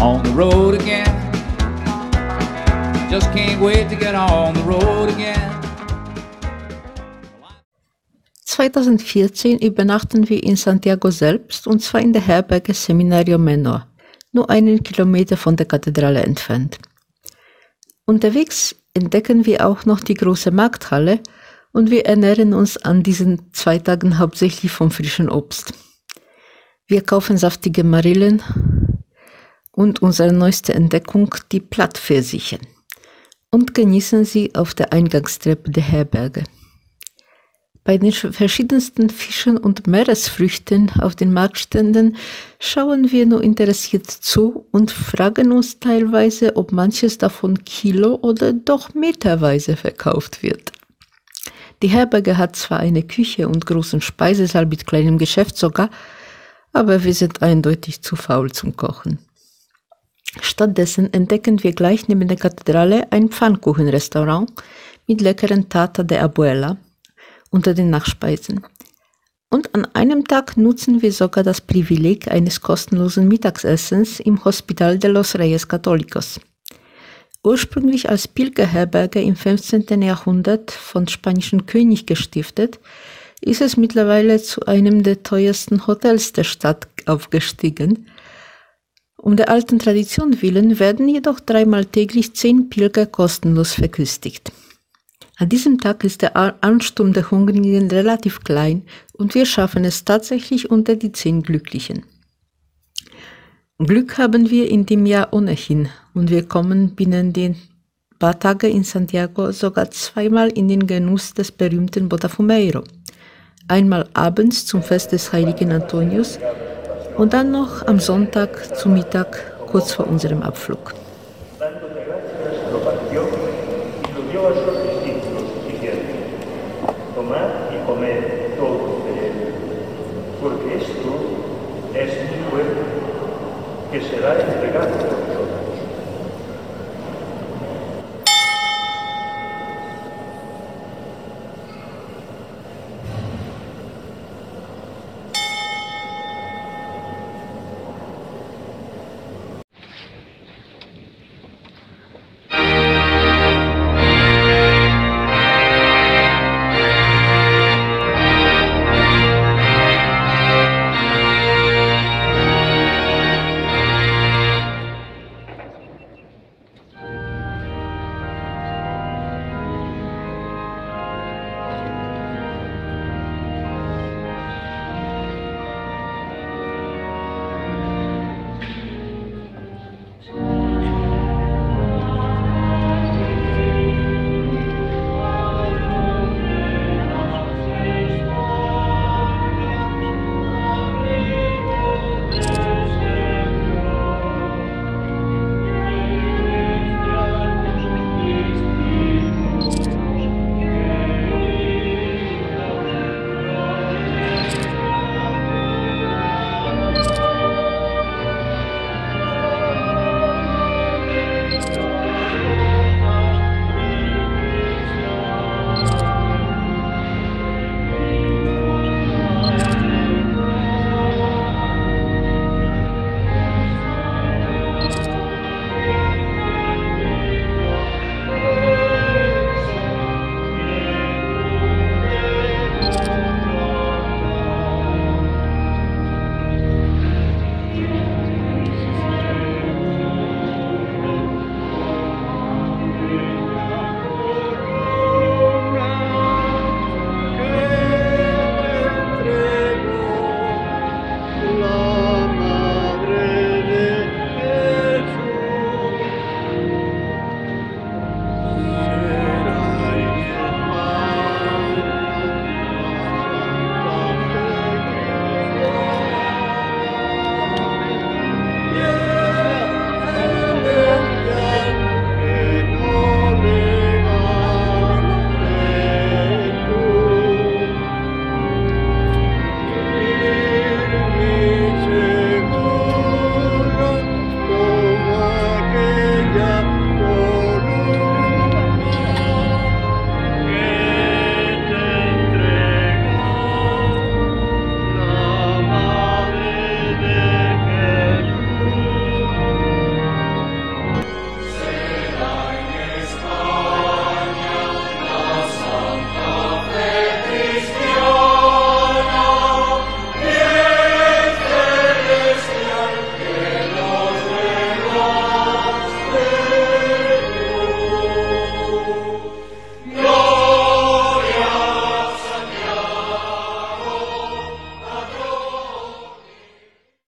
on the road again. Just can't wait to get on the road again. 2014 übernachten wir in Santiago selbst und zwar in der Herberge Seminario Menor, nur einen Kilometer von der Kathedrale entfernt. Unterwegs entdecken wir auch noch die große Markthalle und wir ernähren uns an diesen zwei Tagen hauptsächlich vom frischen Obst. Wir kaufen saftige Marillen und unsere neueste Entdeckung, die Plattpfirsiche, und genießen sie auf der Eingangstreppe der Herberge. Bei den verschiedensten Fischen und Meeresfrüchten auf den Marktständen schauen wir nur interessiert zu und fragen uns teilweise, ob manches davon kilo- oder doch meterweise verkauft wird. Die Herberge hat zwar eine Küche und großen Speisesaal mit kleinem Geschäft sogar, aber wir sind eindeutig zu faul zum Kochen. Stattdessen entdecken wir gleich neben der Kathedrale ein Pfannkuchenrestaurant mit leckeren Tata de Abuela unter den Nachspeisen. Und an einem Tag nutzen wir sogar das Privileg eines kostenlosen Mittagsessens im Hospital de los Reyes Católicos. Ursprünglich als Pilgerherberge im 15. Jahrhundert von spanischen König gestiftet, ist es mittlerweile zu einem der teuersten Hotels der Stadt aufgestiegen. Um der alten Tradition willen werden jedoch dreimal täglich zehn Pilger kostenlos verköstigt. An diesem Tag ist der Ansturm der Hungrigen relativ klein und wir schaffen es tatsächlich unter die zehn Glücklichen. Glück haben wir in dem Jahr ohnehin und wir kommen binnen den paar Tage in Santiago sogar zweimal in den Genuss des berühmten Botafumeiro. Einmal abends zum Fest des heiligen Antonius und dann noch am Sonntag zu Mittag kurz vor unserem Abflug. que será entregado